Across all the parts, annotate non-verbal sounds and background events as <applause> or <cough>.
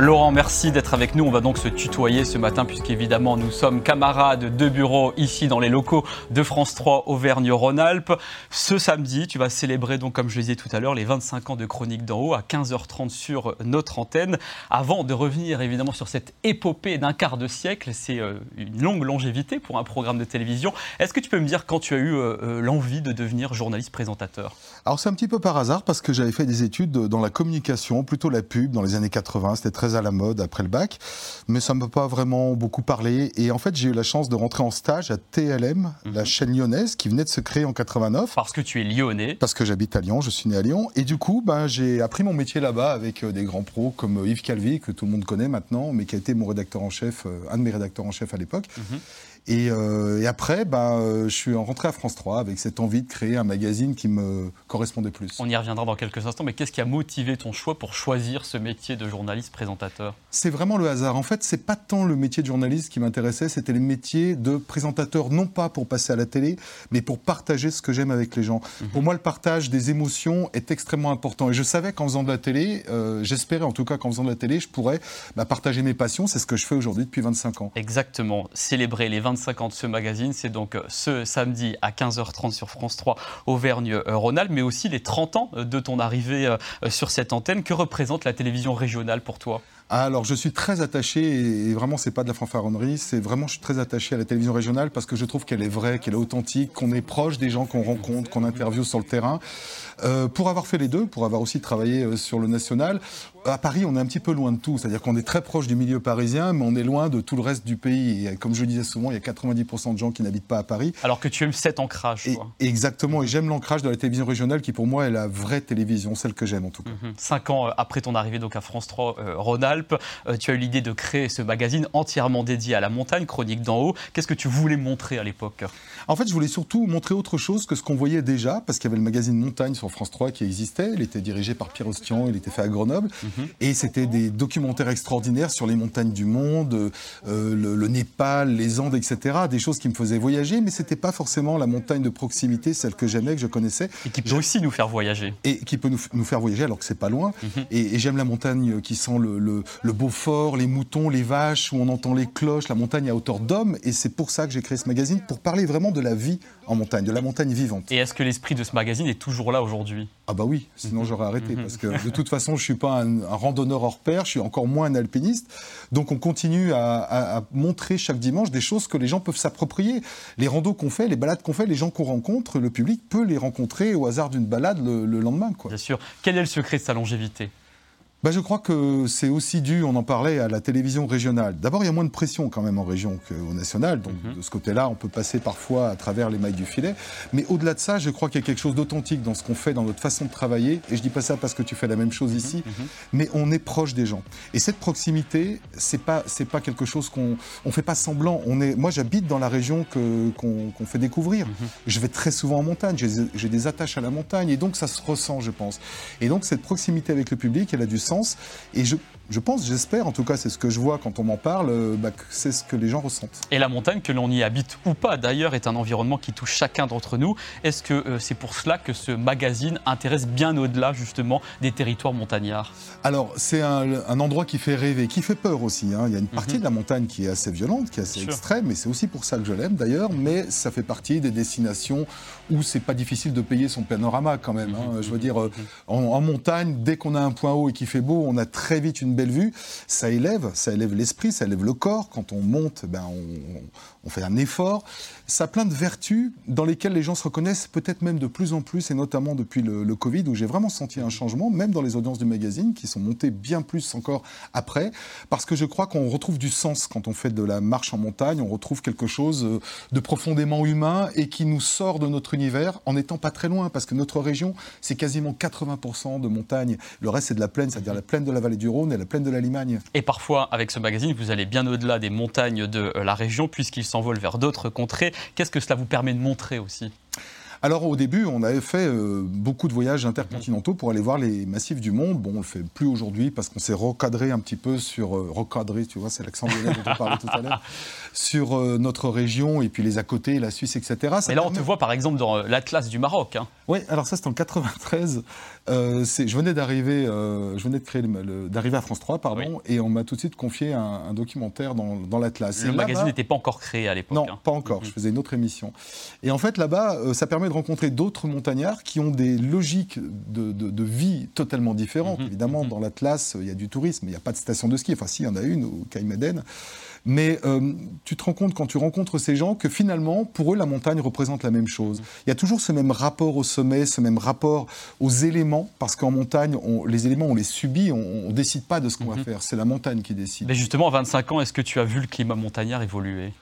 Laurent, merci d'être avec nous. On va donc se tutoyer ce matin puisqu'évidemment nous sommes camarades de bureau ici dans les locaux de France 3 Auvergne-Rhône-Alpes. Ce samedi, tu vas célébrer donc comme je le disais tout à l'heure les 25 ans de Chronique d'en haut à 15h30 sur notre antenne. Avant de revenir évidemment sur cette épopée d'un quart de siècle, c'est euh, une longue longévité pour un programme de télévision. Est-ce que tu peux me dire quand tu as eu euh, euh, l'envie de devenir journaliste présentateur? Alors c'est un petit peu par hasard parce que j'avais fait des études dans la communication, plutôt la pub dans les années 80. C'était très à la mode après le bac, mais ça ne m'a pas vraiment beaucoup parlé. Et en fait, j'ai eu la chance de rentrer en stage à TLM, la mhm. chaîne lyonnaise, qui venait de se créer en 89. Parce que tu es lyonnais. Parce que j'habite à Lyon, je suis né à Lyon. Et du coup, ben, j'ai appris mon métier là-bas avec euh, des grands pros comme euh, Yves Calvi, que tout le monde connaît maintenant, mais qui a été mon rédacteur en chef, euh, un de mes rédacteurs en chef à l'époque. Euh, et, après, bah, je suis rentré à France 3 avec cette envie de créer un magazine qui me correspondait plus. On y reviendra dans quelques instants, mais qu'est-ce qui a motivé ton choix pour choisir ce métier de journaliste présentateur? C'est vraiment le hasard. En fait, c'est pas tant le métier de journaliste qui m'intéressait, c'était le métier de présentateur, non pas pour passer à la télé, mais pour partager ce que j'aime avec les gens. Mhm. Pour moi, le partage des émotions est extrêmement important. Et je savais qu'en faisant de la télé, euh, j'espérais en tout cas qu'en faisant de la télé, je pourrais bah, partager mes passions. C'est ce que je fais aujourd'hui depuis 25 ans. Exactement. Célébrer les 25 ce magazine. C'est donc euh, ce samedi à 15h30 sur France 3 Auvergne-Rhône-Alpes, mais aussi les 30 ans de ton arrivée euh, sur cette antenne. Que représente la télévision régionale pour toi? Alors, je suis très attaché, et vraiment, c'est pas de la fanfaronnerie, c'est vraiment, je suis très attaché à la télévision régionale parce que je trouve qu'elle est vraie, qu'elle est authentique, qu'on est proche des gens qu'on rencontre, qu'on interviewe sur le terrain. Euh, pour avoir fait les deux, pour avoir aussi travaillé euh, sur le national, à Paris, on est un petit peu loin de tout. C'est-à-dire qu'on est très proche du milieu parisien, mais on est loin de tout le reste du pays. Et comme je disais souvent, il y a 90% de gens qui n'habitent pas à Paris. Alors que tu aimes cet ancrage. exactement. Et j'aime l'ancrage de la télévision régionale qui, pour moi, est la vraie télévision, celle que j'aime en tout cas. Mhm. Cinq ans euh, après ton arrivée donc à France 3 Rhône-Alpes, tu as eu l'idée de créer ce magazine entièrement dédié à la montagne, Chronique d'en haut. Qu'est-ce que tu voulais montrer à l'époque? En fait, je voulais surtout montrer autre chose que ce qu'on voyait déjà, parce qu'il y avait le magazine Montagne sur France 3 qui existait il était dirigé par Pierre Ostian, il était fait à Grenoble. Mhm. Et c'était des documentaires extraordinaires sur les montagnes du monde, euh, le, Népal, les Andes, etc. Des choses qui me faisaient voyager, mais c'était pas forcément la montagne de proximité, celle que j'aimais, que je connaissais. Et qui peut aussi nous faire voyager. Et qui peut nous, faire voyager alors que c'est pas loin. Mhm. Et, j'aime la montagne qui sent le, le, Beaufort, les moutons, les vaches, où on entend les cloches, la montagne à hauteur d'homme. Et c'est pour ça que j'ai créé ce magazine, pour parler vraiment de la vie en montagne, de la montagne vivante. Et est-ce que l'esprit de ce magazine est toujours là aujourd'hui? Ah bah oui, sinon mhm. j'aurais arrêté, mhm. parce que de toute façon, je ne suis pas un, randonneur hors pair, je suis encore moins un alpiniste. Donc on continue à, montrer chaque dimanche des choses que les gens peuvent s'approprier. Les randos qu'on fait, les balades qu'on fait, les gens qu'on rencontre, le public peut les rencontrer au hasard d'une balade le, le lendemain. Quoi. Bien sûr. Quel est le secret de sa longévité? Bah, je crois que c'est aussi dû, on en parlait, à la télévision régionale. D'abord, il y a moins de pression quand même en région qu'au national. Donc, mhm. de ce côté-là, on peut passer parfois à travers les mailles du filet. Mais au-delà de ça, je crois qu'il y a quelque chose d'authentique dans ce qu'on fait, dans notre façon de travailler. Et je dis pas ça parce que tu fais la même chose mhm. ici, mhm. mais on est proche des gens. Et cette proximité, c'est pas, c'est pas quelque chose qu'on, on fait pas semblant. On est, moi, j'habite dans la région qu'on, fait découvrir. Je vais très souvent en montagne. J'ai des attaches à la montagne. Et donc, ça se ressent, je pense. Et donc, cette proximité avec le public, elle a du sens et je, je pense, j'espère, en tout cas c'est ce que je vois quand on m'en parle, euh, bah, c'est ce que les gens ressentent. Et la montagne, que l'on y habite ou pas d'ailleurs, est un environnement qui touche chacun d'entre nous. Est-ce que euh, c'est pour cela que ce magazine intéresse bien au-delà justement des territoires montagnards? Alors c'est un, endroit qui fait rêver, qui fait peur aussi. Hein. Il y a une partie mhm. de la montagne qui est assez violente, qui est assez extrême, et c'est aussi pour ça que je l'aime d'ailleurs, mais ça fait partie des destinations où c'est pas difficile de payer son panorama quand même. Hein. Mhm. Je veux dire, euh, en, en montagne, dès qu'on a un point haut et qui fait beau, on a très vite une belle vue. Ça élève, ça élève l'esprit, ça élève le corps. Quand on monte, ben on, fait un effort. Ça a plein de vertus dans lesquelles les gens se reconnaissent peut-être même de plus en plus, et notamment depuis le, Covid, où j'ai vraiment senti un changement, même dans les audiences du magazine, qui sont montées bien plus encore après, parce que je crois qu'on retrouve du sens quand on fait de la marche en montagne, on retrouve quelque chose euh, de profondément humain et qui nous sort de notre univers en n'étant pas très loin, parce que notre région, c'est quasiment 80% de montagne. Le reste, c'est de la plaine, c'est-à-dire la plaine de la vallée du Rhône et la plaine de la Limagne. Et parfois, avec ce magazine, vous allez bien au-delà des montagnes de euh, la région, puisqu'il s'envole vers d'autres contrées. Qu'est-ce que cela vous permet de montrer aussi? Alors au début, on avait fait euh, beaucoup de voyages intercontinentaux pour aller voir les massifs du monde. Bon, on le fait plus aujourd'hui parce qu'on s'est recadré un petit peu sur euh, recadré, tu vois, c'est l'accent dont on parlait tout à l'heure, <laughs> sur euh, notre région et puis les à côté, la Suisse, etc. Mais là, on te voit par exemple dans l'Atlas du Maroc. Hein. Oui, alors ça c'est en 93. Je venais d'arriver, je venais de créer d'arriver à France 3, pardon, et on m'a tout de suite confié un, documentaire dans, dans l'Atlas. Le magazine n'était pas encore créé à l'époque. Non, hein. pas encore. Mhm. Je faisais une autre émission. Et en fait, là-bas, ça permet de rencontrer d'autres montagnards qui ont des logiques de, vie totalement différentes. Mhm. Évidemment, mhm. dans l'Atlas, il y a du tourisme, il n'y a pas de station de ski. Enfin, si, il y en a une au Caïmeden. Mais euh, tu te rends compte quand tu rencontres ces gens que finalement, pour eux, la montagne représente la même chose. Il y a toujours ce même rapport au sommet, ce même rapport aux éléments, parce qu'en montagne, les éléments, on les subit, on ne décide pas de ce qu'on va mhm. faire. C'est la montagne qui décide. Mais justement, à 25 ans, est-ce que tu as vu le climat montagnard évoluer?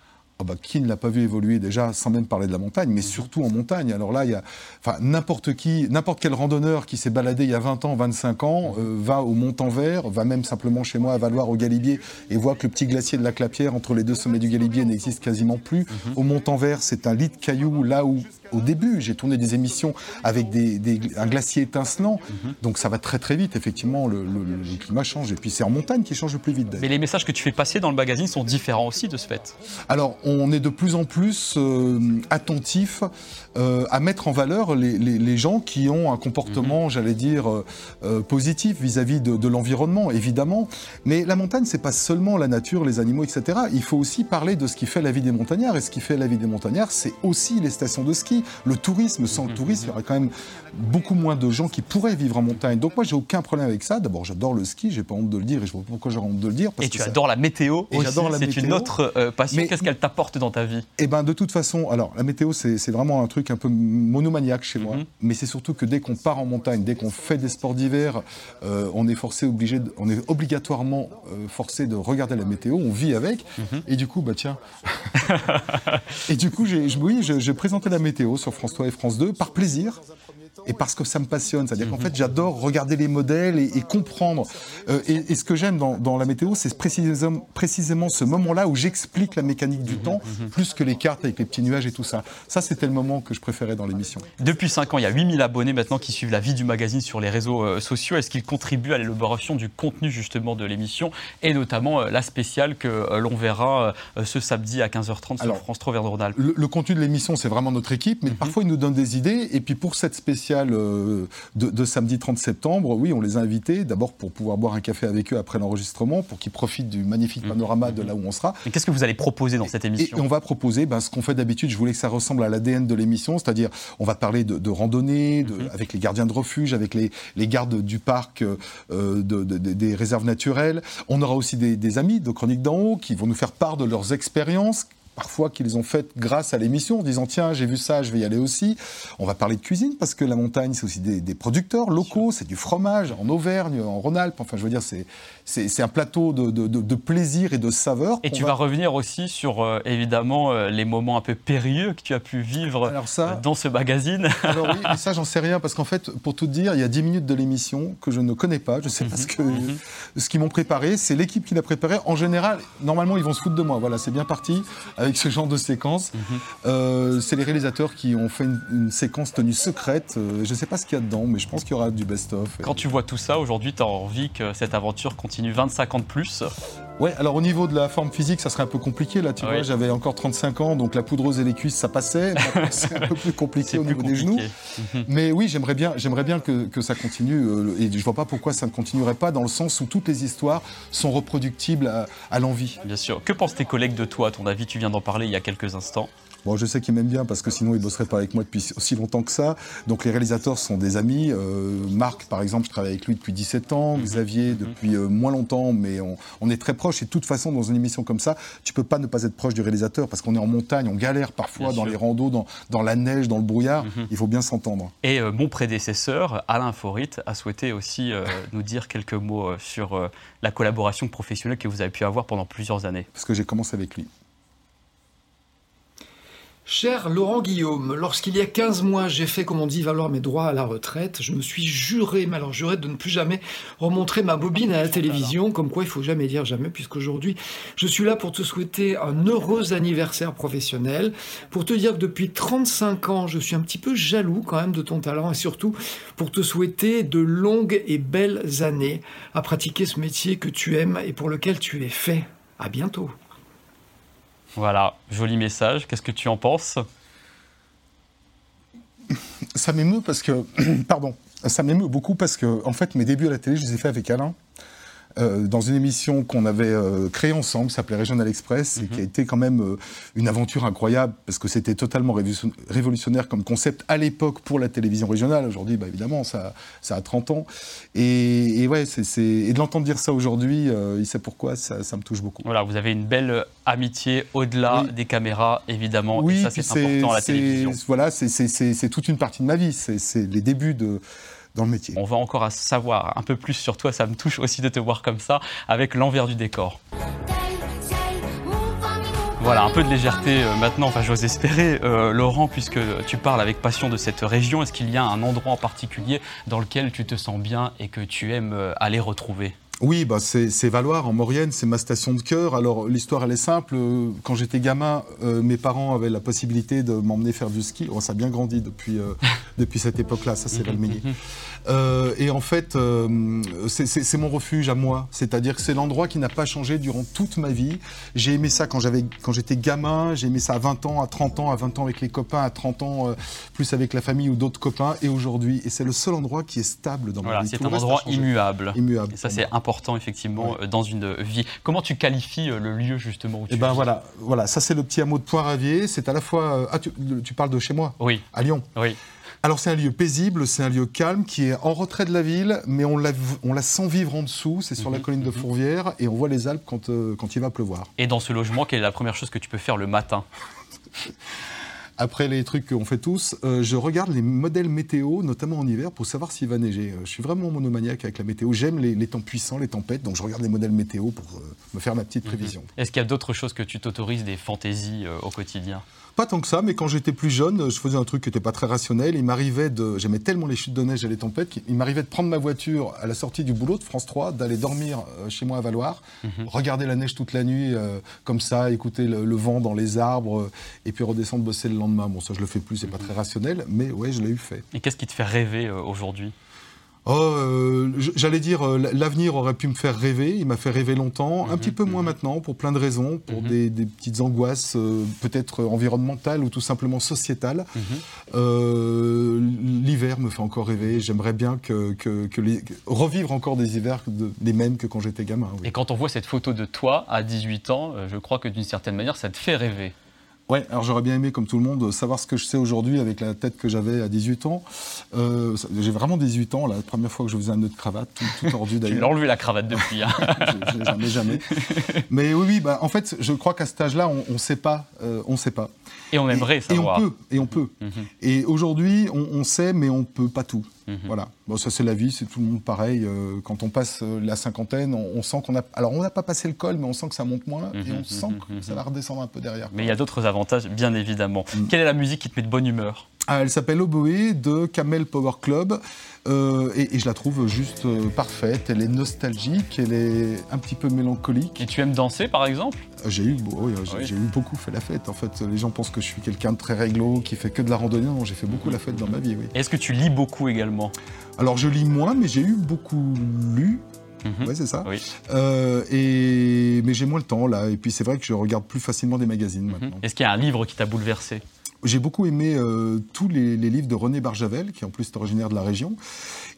Ah bah, qui ne l'a pas vu évoluer déjà, sans même parler de la montagne, mais mhm. surtout en montagne. Alors là, il y a, enfin, n'importe qui, n'importe quel randonneur qui s'est baladé il y a 20 ans, 25 ans, mhm. euh, va au Mont-en-Vert, va même simplement chez moi à Valoir au Galibier et voit que le petit glacier de la Clapière entre les deux sommets du Galibier n'existe quasiment plus. Mhm. Au Mont-en-Vert, c'est un lit de cailloux là où au début. J'ai tourné des émissions avec des, un glacier étincelant. Mhm. Donc ça va très très vite, effectivement, le, climat change. Et puis c'est en montagne qui change le plus vite. Mais les messages que tu fais passer dans le magazine sont différents aussi de ce fait. Alors on est de plus en plus euh, attentif euh, à mettre en valeur les, gens qui ont un comportement, mhm. j'allais dire, euh, positif vis-à-vis de, l'environnement, évidemment. Mais la montagne, c'est pas seulement la nature, les animaux, etc. Il faut aussi parler de ce qui fait la vie des montagnards. Et ce qui fait la vie des montagnards, c'est aussi les stations de ski le tourisme. Sans le tourisme, il y aurait quand même beaucoup moins de gens qui pourraient vivre en montagne. Donc moi, j'ai aucun problème avec ça. D'abord, j'adore le ski, j'ai pas honte de le dire et je vois pas pourquoi j'aurais honte de le dire. et tu adores la météo et j'adore la C'est une autre euh, passion. Qu'est-ce qu'elle t'apporte dans ta vie? Eh ben, de toute façon, alors la météo, c'est vraiment un truc un peu monomaniaque chez moi. Mhm. Mais c'est surtout que dès qu'on part en montagne, dès qu'on fait des sports d'hiver, euh, on est forcé, obligé, on est obligatoirement euh, forcé de regarder la météo. On vit avec. Mhm. Et du coup, bah tiens. <laughs> et du coup, j'ai, oui, j'ai présenté la météo sur France 3 et France 2 par plaisir et parce que ça me passionne. C'est-à-dire qu'en fait, j'adore regarder les modèles et, comprendre. Euh, et, ce que j'aime dans, la météo, c'est précisément, précisément ce moment-là où j'explique la mécanique du temps, plus que les cartes avec les petits nuages et tout ça. Ça, c'était le moment que je préférais dans l'émission. Depuis 5 ans, il y a 8000 abonnés maintenant qui suivent la vie du magazine sur les réseaux euh, sociaux. Est-ce qu'ils contribuent à l'élaboration du contenu justement de l'émission et notamment euh, la spéciale que l'on verra ce samedi à 15h30 sur France 3 Verne le, le, contenu de l'émission, c'est vraiment notre équipe, mais mhm. parfois ils nous donnent des idées. Et puis pour cette spéciale, euh, de, samedi 30 septembre, oui, on les a invités, d'abord pour pouvoir boire un café avec eux après l'enregistrement, pour qu'ils profitent du magnifique mmh. panorama de là où on sera. Et qu'est-ce que vous allez proposer dans cette émission et, On va proposer ben, ce qu'on fait d'habitude, je voulais que ça ressemble à l'ADN de l'émission, c'est-à-dire on va parler de, randonnée, de, mmh. avec les gardiens de refuge, avec les, gardes du parc, euh, des réserves naturelles. On aura aussi des, des amis de Chronique d'en haut qui vont nous faire part de leurs expériences parfois qu'ils ont faites grâce à l'émission, en disant tiens, j'ai vu ça, je vais y aller aussi. On va parler de cuisine parce que la montagne, c'est aussi des, producteurs locaux, c'est du fromage en Auvergne, en Rhône-Alpes. Enfin, je veux dire, c'est c'est un plateau de, de, plaisir et de saveur. Et tu vas... revenir aussi sur euh, évidemment euh, les moments un peu périlleux que tu as pu vivre dans ce magazine. <laughs> Alors oui, mais ça j'en sais rien parce qu'en fait, pour tout dire, il y a 10 minutes de l'émission que je ne connais pas. Je sais pas ce que mhm. ce qu'ils m'ont préparé, c'est l'équipe qui l'a préparé. En général, normalement, ils vont se foutre de moi. Voilà, c'est bien parti avec ce genre de séquence. Mhm. Euh, c'est les réalisateurs qui ont fait une, séquence tenue secrète. je ne sais pas ce qu'il y a dedans, mais je pense qu'il y aura du best-of. Quand tu vois tout ça aujourd'hui, tu as envie que cette aventure continue continue 25 ans de plus. Ouais, alors au niveau de la forme physique, ça serait un peu compliqué. Là, tu vois, j'avais encore 35 ans, donc la poudreuse et les cuisses, ça passait. <laughs> C'est un peu plus compliqué au niveau des genoux. Mhm. Mais oui, j'aimerais bien, j'aimerais bien que, que, ça continue. Euh, et je vois pas pourquoi ça ne continuerait pas, dans le sens où toutes les histoires sont reproductibles à, à l'envie. Bien sûr. Que pensent tes collègues de toi, à ton avis Tu viens d'en parler il y a quelques instants. Bon, je sais qu'il m'aime bien parce que sinon il bosserait pas avec moi depuis aussi longtemps que ça. Donc les réalisateurs sont des amis. Euh, Marc, par exemple, je travaille avec lui depuis 17 ans. Mhm. Xavier, mhm. depuis euh, moins longtemps, mais on, est très proches. Et de toute façon, dans une émission comme ça, tu peux pas ne pas être proche du réalisateur parce qu'on est en montagne, on galère parfois dans les randos, dans, dans, la neige, dans le brouillard. Mhm. Il faut bien s'entendre. Et euh, mon prédécesseur, Alain Forit, a souhaité aussi <laughs> nous dire quelques mots sur la collaboration professionnelle que vous avez pu avoir pendant plusieurs années. Parce que j'ai commencé avec lui. Cher Laurent Guillaume, lorsqu'il y a 15 mois, j'ai fait, comme on dit, valoir mes droits à la retraite, je me suis juré, mais alors juré de ne plus jamais remontrer ma bobine à la télévision, comme quoi il faut jamais dire jamais, puisqu'aujourd'hui, je suis là pour te souhaiter un heureux anniversaire professionnel, pour te dire que depuis 35 ans, je suis un petit peu jaloux quand même de ton talent, et surtout pour te souhaiter de longues et belles années à pratiquer ce métier que tu aimes et pour lequel tu es fait. À bientôt. Voilà, joli message. Qu'est-ce que tu en penses? Ça m'émeut parce que, <clears throat> pardon, ça m'émeut beaucoup parce que, en fait, mes débuts à la télé, je les ai faits avec Alain. Euh, dans une émission qu'on avait euh, créée ensemble, qui s'appelait Régional Express, et qui a mhm. été quand même euh, une aventure incroyable, parce que c'était totalement révolutionnaire comme concept à l'époque pour la télévision régionale. Aujourd'hui, bah, évidemment, ça, ça a 30 ans. Et, ouais, c'est, et de l'entendre dire ça aujourd'hui, il sait pourquoi, ça, me touche beaucoup. Voilà, vous avez une belle amitié au-delà des caméras, évidemment. Oui, et ça, c'est important à la télévision. Voilà, c'est toute une partie de ma vie. C'est les débuts de dans le métier. On va encore savoir un peu plus sur toi, ça me touche aussi de te voir comme ça, avec l'envers du décor. Voilà, un peu de légèreté euh, maintenant, enfin j'ose espérer. Euh, Laurent, puisque tu parles avec passion de cette région, est-ce qu'il y a un endroit en particulier dans lequel tu te sens bien et que tu aimes euh, aller retrouver? Oui, bah c'est Valoir en Maurienne, c'est ma station de cœur. Alors l'histoire elle est simple. Quand j'étais gamin, euh, mes parents avaient la possibilité de m'emmener faire du ski. Oh, ça a bien grandi depuis, euh, depuis cette époque-là, ça c'est Valménier. Euh, et en fait, c'est mon refuge à moi. C'est-à-dire que c'est l'endroit qui n'a pas changé durant toute ma vie. J'ai aimé ça quand j'étais gamin, j'ai aimé ça à 20 ans, à 30 ans, à 20 ans avec les copains, à 30 ans plus avec la famille ou d'autres copains. Et aujourd'hui, et c'est le seul endroit qui est stable dans ma vie. C'est un endroit immuable. Immuable. Et ça c'est important effectivement euh, dans une vie. Comment tu qualifies euh, le lieu justement où tu Eh ben voilà, voilà, ça c'est le petit hameau de Poix-Ravier. C'est à la fois. Euh, ah, tu, parles de chez moi Oui. À Lyon. Oui. Alors c'est un lieu paisible, c'est un lieu calme qui est en retrait de la ville, mais on la, on la sent vivre en dessous. C'est sur la mhm, colline de mhm. Fourvière et on voit les Alpes quand, quand il va pleuvoir. Et dans ce logement, quelle est la première chose que tu peux faire le matin? <laughs> après les trucs qu'on fait tous, euh, je regarde les modèles météo, notamment en hiver, pour savoir s'il va neiger. Euh, je suis vraiment monomaniaque avec la météo. J'aime les, temps puissants, les tempêtes, donc je regarde les modèles météo pour euh, me faire ma petite mhm. prévision. Est-ce qu'il y a d'autres choses que tu t'autorises, des fantaisies au quotidien? Pas tant que ça, mais quand j'étais plus jeune, je faisais un truc qui n'était pas très rationnel. Il m'arrivait de. J'aimais tellement les chutes de neige et les tempêtes qu'il m'arrivait de prendre ma voiture à la sortie du boulot de France 3, d'aller dormir chez moi à Valoir, mhm. regarder la neige toute la nuit, euh, comme ça, écouter le, vent dans les arbres, et puis redescendre bosser le lendemain. Bon, ça, je le fais plus, c'est pas très rationnel, mais ouais, je l'ai eu fait. Et qu'est-ce qui te fait rêver aujourd'hui? Oh, euh, j'allais dire, euh, l'avenir aurait pu me faire rêver. Il m'a fait rêver longtemps, un mhm, petit peu moins mhm. maintenant, pour plein de raisons, pour mhm. des, petites angoisses euh, peut-être environnementales ou tout simplement sociétales. L'hiver me fait encore rêver. J'aimerais bien que, revivre encore des hivers les mêmes que quand j'étais gamin. Et quand on voit cette photo de toi à 18 ans, je crois que d'une certaine manière, ça te fait rêver. Ouais, alors j'aurais bien aimé, comme tout le monde, savoir ce que je sais aujourd'hui avec la tête que j'avais à 18 ans. Euh, j'ai vraiment 18 ans, la première fois que je faisais un nœud de cravate, tout, tout tordu d'ailleurs. tu enlevé la cravate depuis. Hein. <laughs> jamais, jamais. Mais oui, oui, bah, en fait, je crois qu'à cet âge-là, on ne sait pas. Euh, on sait pas. Et on aimerait savoir. Et on peut. Et on peut. Mhm. Et aujourd'hui, on, sait, mais on ne peut pas tout. Mhm. Voilà. Bon, ça c'est la vie, c'est tout le monde pareil. Euh, quand on passe euh, la cinquantaine, on, sent qu'on a. Alors on n'a pas passé le col, mais on sent que ça monte moins et on mhm. sent que ça va redescendre un peu derrière. Mais il y a d'autres avantages, bien évidemment. Mm. Quelle est la musique qui te met de bonne humeur? Elle s'appelle Oboe de Camel Power Club euh, et, je la trouve juste euh, parfaite. Elle est nostalgique, elle est un petit peu mélancolique. Et tu aimes danser par exemple? Euh, J'ai eu, eu beaucoup fait la fête. En fait, les gens pensent que je suis quelqu'un de très réglo, qui fait que de la randonnée. Non, j'ai fait beaucoup la fête dans ma vie. Oui. Est-ce que tu lis beaucoup également? Alors je lis moins, mais j'ai eu beaucoup lu. Mhm. Oui, c'est ça. et... Mais j'ai moins le temps là. Et puis c'est vrai que je regarde plus facilement des magazines mhm. maintenant. Est-ce qu'il y a un livre qui t'a bouleversé? J'ai beaucoup aimé euh, tous les, livres de René Barjavel, qui en plus est originaire de la région,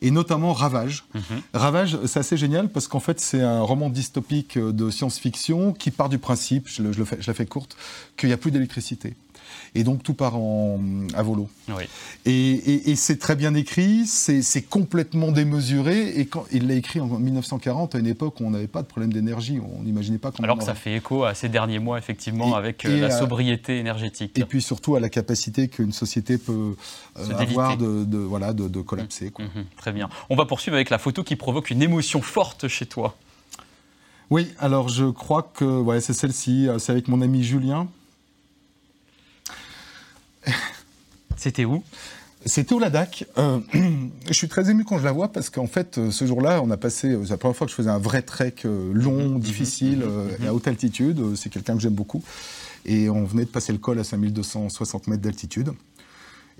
et notamment Ravage. Mhm. Ravage, c'est assez génial parce qu'en fait, c'est un roman dystopique de science-fiction qui part du principe, je, je, le fais, je la fais courte, qu'il n'y a plus d'électricité et donc tout part en, à volo. Et, c'est très bien écrit, c'est complètement démesuré, et quand il l'a écrit en 1940, à une époque où on n'avait pas de problème d'énergie, on n'imaginait pas comment... Alors que ça fait écho à ces derniers mois, effectivement, avec euh, la sobriété énergétique. Et puis surtout à la capacité qu'une société peut euh, avoir de, voilà, de, collapser. Mmh, mmh, très bien. On va poursuivre avec la photo qui provoque une émotion forte chez toi. Oui, alors je crois que ouais, c'est celle-ci, c'est avec mon ami Julien. C'était où? C'était au Ladakh. Euh, <clears throat> je suis très ému quand je la vois parce qu'en fait, euh, ce jour-là, on a passé. Euh, c'est la première fois que je faisais un vrai trek long, mhm. difficile mhm. et à haute altitude. C'est quelqu'un que j'aime beaucoup. Et on venait de passer le col à 5260 mètres d'altitude.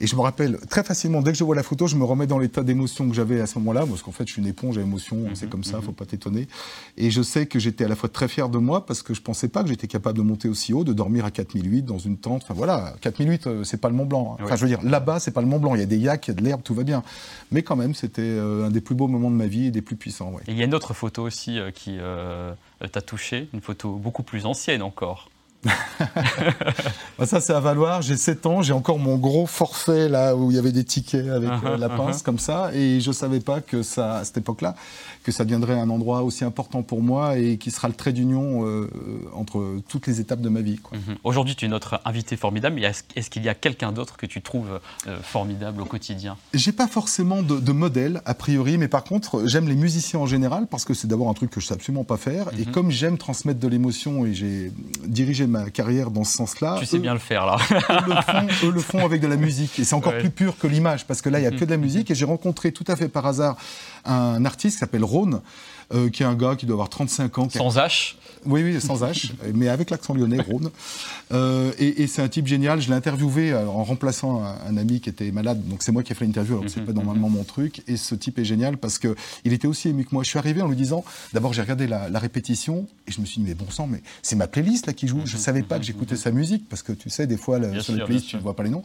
Et je me rappelle très facilement, dès que je vois la photo, je me remets dans l'état d'émotion que j'avais à ce moment-là, parce qu'en fait, je suis une éponge à émotion, mhm, c'est comme ça, faut pas t'étonner. Et je sais que j'étais à la fois très fier de moi, parce que je pensais pas que j'étais capable de monter aussi haut, de dormir à 4008 dans une tente. Enfin voilà, 4008, euh, c'est pas le Mont Blanc. Hein. Enfin, je veux dire, là-bas, c'est pas le Mont Blanc. Il y a des yaks, il y a de l'herbe, tout va bien. Mais quand même, c'était euh, un des plus beaux moments de ma vie et des plus puissants. Et il y a une autre photo aussi euh, qui t'a touché, une photo beaucoup plus ancienne encore. <laughs> Bah, ça, c'est à valoir. J'ai 7 ans, j'ai encore mon gros forfait là où il y avait des tickets avec uh-huh, euh, la pince uh-huh. comme ça. Et je ne savais pas que ça, à cette époque-là, que ça deviendrait un endroit aussi important pour moi et qui sera le trait d'union euh, entre toutes les étapes de ma vie. Mm-hmm. Aujourd'hui, tu es notre invité formidable, est-ce qu'il y a quelqu'un d'autre que tu trouves euh, formidable au quotidien? J'ai pas forcément de, modèle, a priori, mais par contre, j'aime les musiciens en général parce que c'est d'abord un truc que je sais absolument pas faire. Et comme j'aime transmettre de l'émotion et j'ai dirigé ma carrière dans ce sens-là. Tu sais bien le faire, là. eux, le font, avec de la musique. Et c'est encore plus pur que l'image, parce que là, il n'y a que de la <laughs> musique. Et j'ai rencontré tout à fait par hasard un artiste qui s'appelle Rhône, euh, qui est un gars qui doit avoir 35 ans. Sans H Oui, oui, sans H, <laughs> mais avec l'accent lyonnais, Rhône. Euh, et, c'est un type génial. Je l'ai interviewé euh, en remplaçant un, ami qui était malade. Donc c'est moi qui ai fait l'interview, alors que c'est mhm, pas normalement mhm. mon truc. Et ce type est génial parce que il était aussi ému que moi. Je suis arrivé en lui disant, d'abord j'ai regardé la, répétition et je me suis dit, mais bon sang, mais c'est ma playlist là qui joue. Je mhm, savais pas que j'écoutais sa musique parce que tu sais, des fois sur les playlists, tu ne vois pas les noms.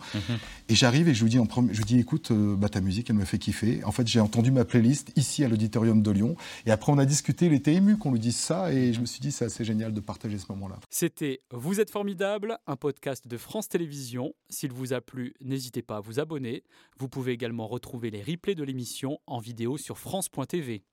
Et j'arrive et je lui dis, en premier, je lui dis, écoute, bah, ta musique, elle me fait kiffer. En fait, j'ai entendu ma playlist ici à l'auditorium de Lyon. Et après, on a discuté. Il était ému qu'on lui dise ça et je me suis dit, c'est assez génial de partager ce moment-là. C'était Vous êtes formidable, un podcast de France Télévisions. S'il vous a plu, n'hésitez pas à vous abonner. Vous pouvez également retrouver les replays de l'émission en vidéo sur France.tv.